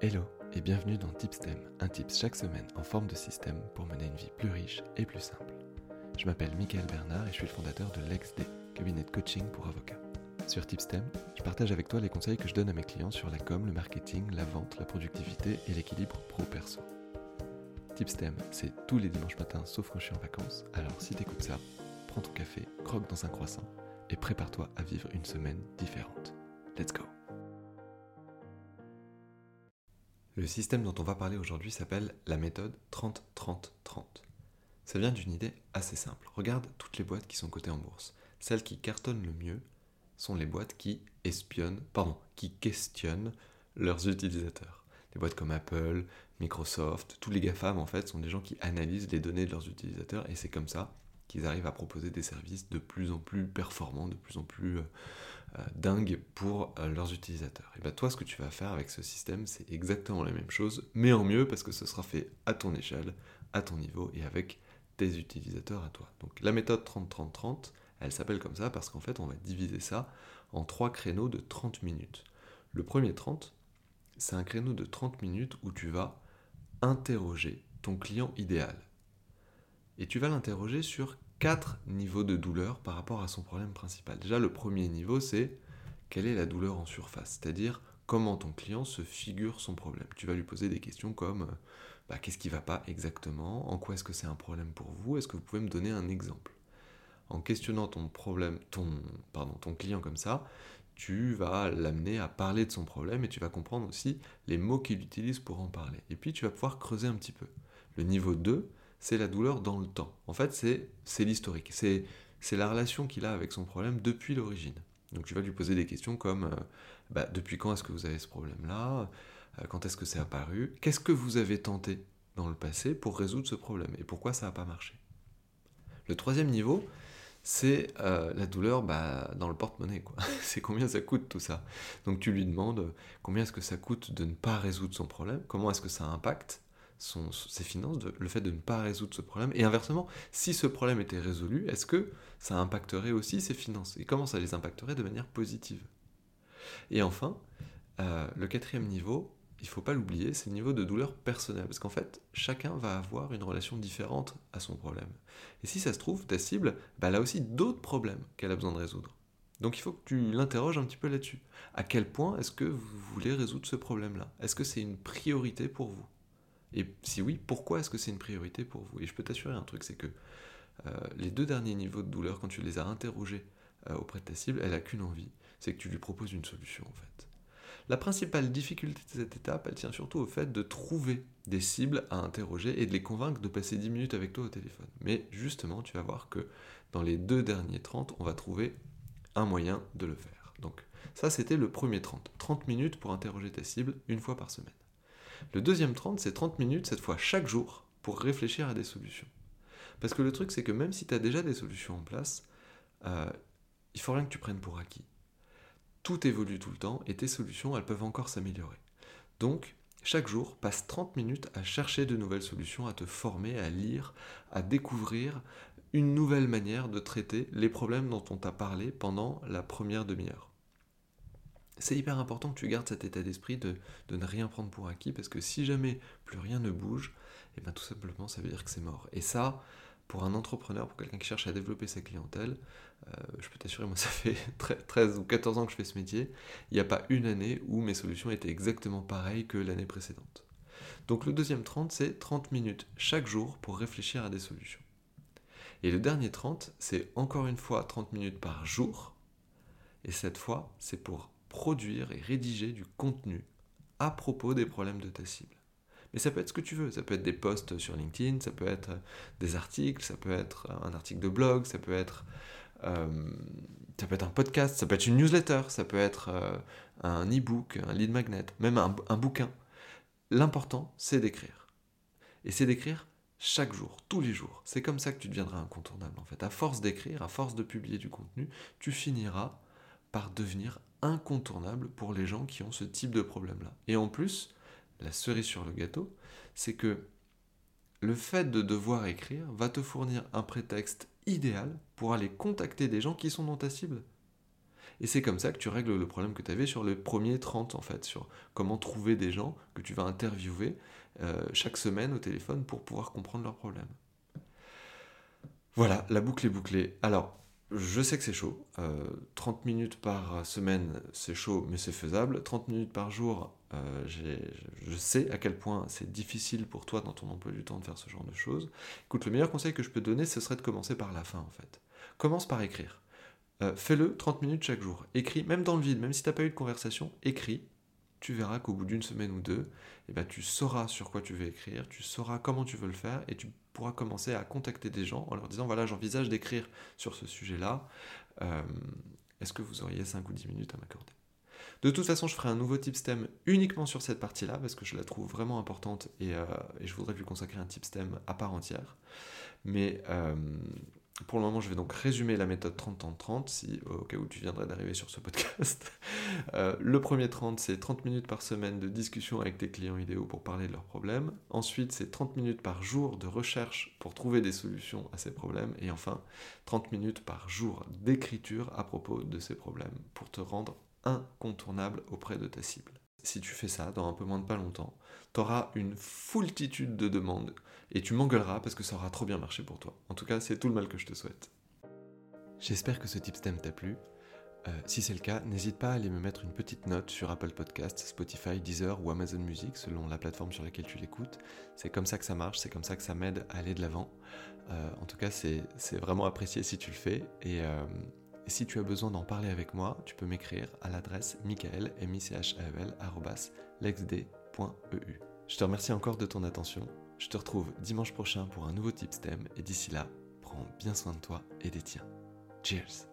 Hello et bienvenue dans Tipstem, un tips chaque semaine en forme de système pour mener une vie plus riche et plus simple. Je m'appelle Michael Bernard et je suis le fondateur de LexD, cabinet de coaching pour avocats. Sur Tipstem, je partage avec toi les conseils que je donne à mes clients sur la com, le marketing, la vente, la productivité et l'équilibre pro-perso. Tipstem, c'est tous les dimanches matins sauf quand je suis en vacances, alors si t'écoutes ça, prends ton café, croque dans un croissant et prépare-toi à vivre une semaine différente. Let's go Le système dont on va parler aujourd'hui s'appelle la méthode 30-30-30. Ça vient d'une idée assez simple. Regarde toutes les boîtes qui sont cotées en bourse. Celles qui cartonnent le mieux sont les boîtes qui espionnent, pardon, qui questionnent leurs utilisateurs. Des boîtes comme Apple, Microsoft, tous les GAFAM en fait sont des gens qui analysent les données de leurs utilisateurs et c'est comme ça qu'ils arrivent à proposer des services de plus en plus performants, de plus en plus euh, euh, dingue pour euh, leurs utilisateurs. Et bien toi, ce que tu vas faire avec ce système, c'est exactement la même chose, mais en mieux parce que ce sera fait à ton échelle, à ton niveau et avec tes utilisateurs à toi. Donc la méthode 30-30-30, elle s'appelle comme ça parce qu'en fait, on va diviser ça en trois créneaux de 30 minutes. Le premier 30, c'est un créneau de 30 minutes où tu vas interroger ton client idéal. Et tu vas l'interroger sur quatre niveaux de douleur par rapport à son problème principal. Déjà, le premier niveau, c'est quelle est la douleur en surface, c'est-à-dire comment ton client se figure son problème. Tu vas lui poser des questions comme euh, bah, qu'est-ce qui ne va pas exactement, en quoi est-ce que c'est un problème pour vous, est-ce que vous pouvez me donner un exemple? En questionnant ton problème, ton, pardon, ton client comme ça, tu vas l'amener à parler de son problème et tu vas comprendre aussi les mots qu'il utilise pour en parler. Et puis tu vas pouvoir creuser un petit peu. Le niveau 2, c'est la douleur dans le temps. En fait, c'est l'historique. C'est la relation qu'il a avec son problème depuis l'origine. Donc tu vas lui poser des questions comme euh, bah, depuis quand est-ce que vous avez ce problème-là? Euh, Quand est-ce que c'est apparu? Qu'est-ce que vous avez tenté dans le passé pour résoudre ce problème? Et pourquoi ça n'a pas marché? Le troisième niveau, c'est euh, la douleur bah, dans le porte-monnaie. c'est combien ça coûte tout ça? Donc tu lui demandes combien est-ce que ça coûte de ne pas résoudre son problème, comment est-ce que ça impacte? Ses finances, le fait de ne pas résoudre ce problème. Et inversement, si ce problème était résolu, est-ce que ça impacterait aussi ses finances? Et comment ça les impacterait de manière positive? Et enfin, euh, le quatrième niveau, il faut pas l'oublier, c'est le niveau de douleur personnelle. Parce qu'en fait, chacun va avoir une relation différente à son problème. Et si ça se trouve, ta cible, bah, elle a aussi d'autres problèmes qu'elle a besoin de résoudre. Donc il faut que tu l'interroges un petit peu là-dessus. À quel point est-ce que vous voulez résoudre ce problème-là? Est-ce que c'est une priorité pour vous? Et si oui, pourquoi est-ce que c'est une priorité pour vous? Et je peux t'assurer un truc, c'est que euh, les deux derniers niveaux de douleur, quand tu les as interrogés euh, auprès de ta cible, elle n'a qu'une envie, c'est que tu lui proposes une solution en fait. La principale difficulté de cette étape, elle tient surtout au fait de trouver des cibles à interroger et de les convaincre de passer 10 minutes avec toi au téléphone. Mais justement, tu vas voir que dans les deux derniers 30, on va trouver un moyen de le faire. Donc ça, c'était le premier 30. 30 minutes pour interroger ta cible une fois par semaine. Le deuxième 30, c'est 30 minutes, cette fois chaque jour, pour réfléchir à des solutions. Parce que le truc, c'est que même si tu as déjà des solutions en place, euh, il faut rien que tu prennes pour acquis. Tout évolue tout le temps et tes solutions, elles peuvent encore s'améliorer. Donc, chaque jour, passe 30 minutes à chercher de nouvelles solutions, à te former, à lire, à découvrir une nouvelle manière de traiter les problèmes dont on t'a parlé pendant la première demi-heure c'est hyper important que tu gardes cet état d'esprit de, ne rien prendre pour acquis, parce que si jamais plus rien ne bouge, et eh bien tout simplement ça veut dire que c'est mort. Et ça, pour un entrepreneur, pour quelqu'un qui cherche à développer sa clientèle, euh, je peux t'assurer, moi ça fait 13 ou 14 ans que je fais ce métier, il n'y a pas une année où mes solutions étaient exactement pareilles que l'année précédente. Donc le deuxième 30, c'est 30 minutes chaque jour pour réfléchir à des solutions. Et le dernier 30, c'est encore une fois 30 minutes par jour, et cette fois, c'est pour produire et rédiger du contenu à propos des problèmes de ta cible. Mais ça peut être ce que tu veux, ça peut être des posts sur LinkedIn, ça peut être des articles, ça peut être un article de blog, ça peut être, euh, ça peut être un podcast, ça peut être une newsletter, ça peut être euh, un e-book, un lead magnet, même un, un bouquin. L'important, c'est d'écrire. Et c'est d'écrire chaque jour, tous les jours. C'est comme ça que tu deviendras incontournable en fait. À force d'écrire, à force de publier du contenu, tu finiras par devenir incontournable pour les gens qui ont ce type de problème-là. Et en plus, la cerise sur le gâteau, c'est que le fait de devoir écrire va te fournir un prétexte idéal pour aller contacter des gens qui sont dans ta cible. Et c'est comme ça que tu règles le problème que tu avais sur les premiers 30 en fait, sur comment trouver des gens que tu vas interviewer euh, chaque semaine au téléphone pour pouvoir comprendre leurs problèmes. Voilà, la boucle est bouclée. Alors, je sais que c'est chaud. 30 euh, minutes par semaine, c'est chaud, mais c'est faisable. 30 minutes par jour, euh, je sais à quel point c'est difficile pour toi dans ton emploi du temps de faire ce genre de choses. Écoute, le meilleur conseil que je peux donner, ce serait de commencer par la fin, en fait. Commence par écrire. Euh, fais-le 30 minutes chaque jour. Écris, même dans le vide, même si tu n'as pas eu de conversation, écris. Tu verras qu'au bout d'une semaine ou deux, eh ben, tu sauras sur quoi tu veux écrire, tu sauras comment tu veux le faire, et tu pourras commencer à contacter des gens en leur disant, voilà, j'envisage d'écrire sur ce sujet-là. Euh, est-ce que vous auriez 5 ou 10 minutes à m'accorder? De toute façon, je ferai un nouveau stem uniquement sur cette partie-là, parce que je la trouve vraiment importante et, euh, je voudrais lui consacrer un stem à part entière. Mais pour le moment, je vais donc résumer la méthode 30-30-30, si, au cas où tu viendrais d'arriver sur ce podcast. Euh, le premier 30, c'est 30 minutes par semaine de discussion avec tes clients idéaux pour parler de leurs problèmes. Ensuite, c'est 30 minutes par jour de recherche pour trouver des solutions à ces problèmes. Et enfin, 30 minutes par jour d'écriture à propos de ces problèmes pour te rendre incontournable auprès de ta cible. Si tu fais ça dans un peu moins de pas longtemps, tu auras une foultitude de demandes et tu m'engueuleras parce que ça aura trop bien marché pour toi. En tout cas, c'est tout le mal que je te souhaite. J'espère que ce type stem t'a plu. Euh, si c'est le cas, n'hésite pas à aller me mettre une petite note sur Apple Podcasts, Spotify, Deezer ou Amazon Music, selon la plateforme sur laquelle tu l'écoutes. C'est comme ça que ça marche, c'est comme ça que ça m'aide à aller de l'avant. Euh, en tout cas, c'est vraiment apprécié si tu le fais. Euh, et si tu as besoin d'en parler avec moi, tu peux m'écrire à l'adresse michael, m i c h a e l lexd.eu. Je te remercie encore de ton attention je te retrouve dimanche prochain pour un nouveau tip STEM et d'ici là, prends bien soin de toi et des tiens. Cheers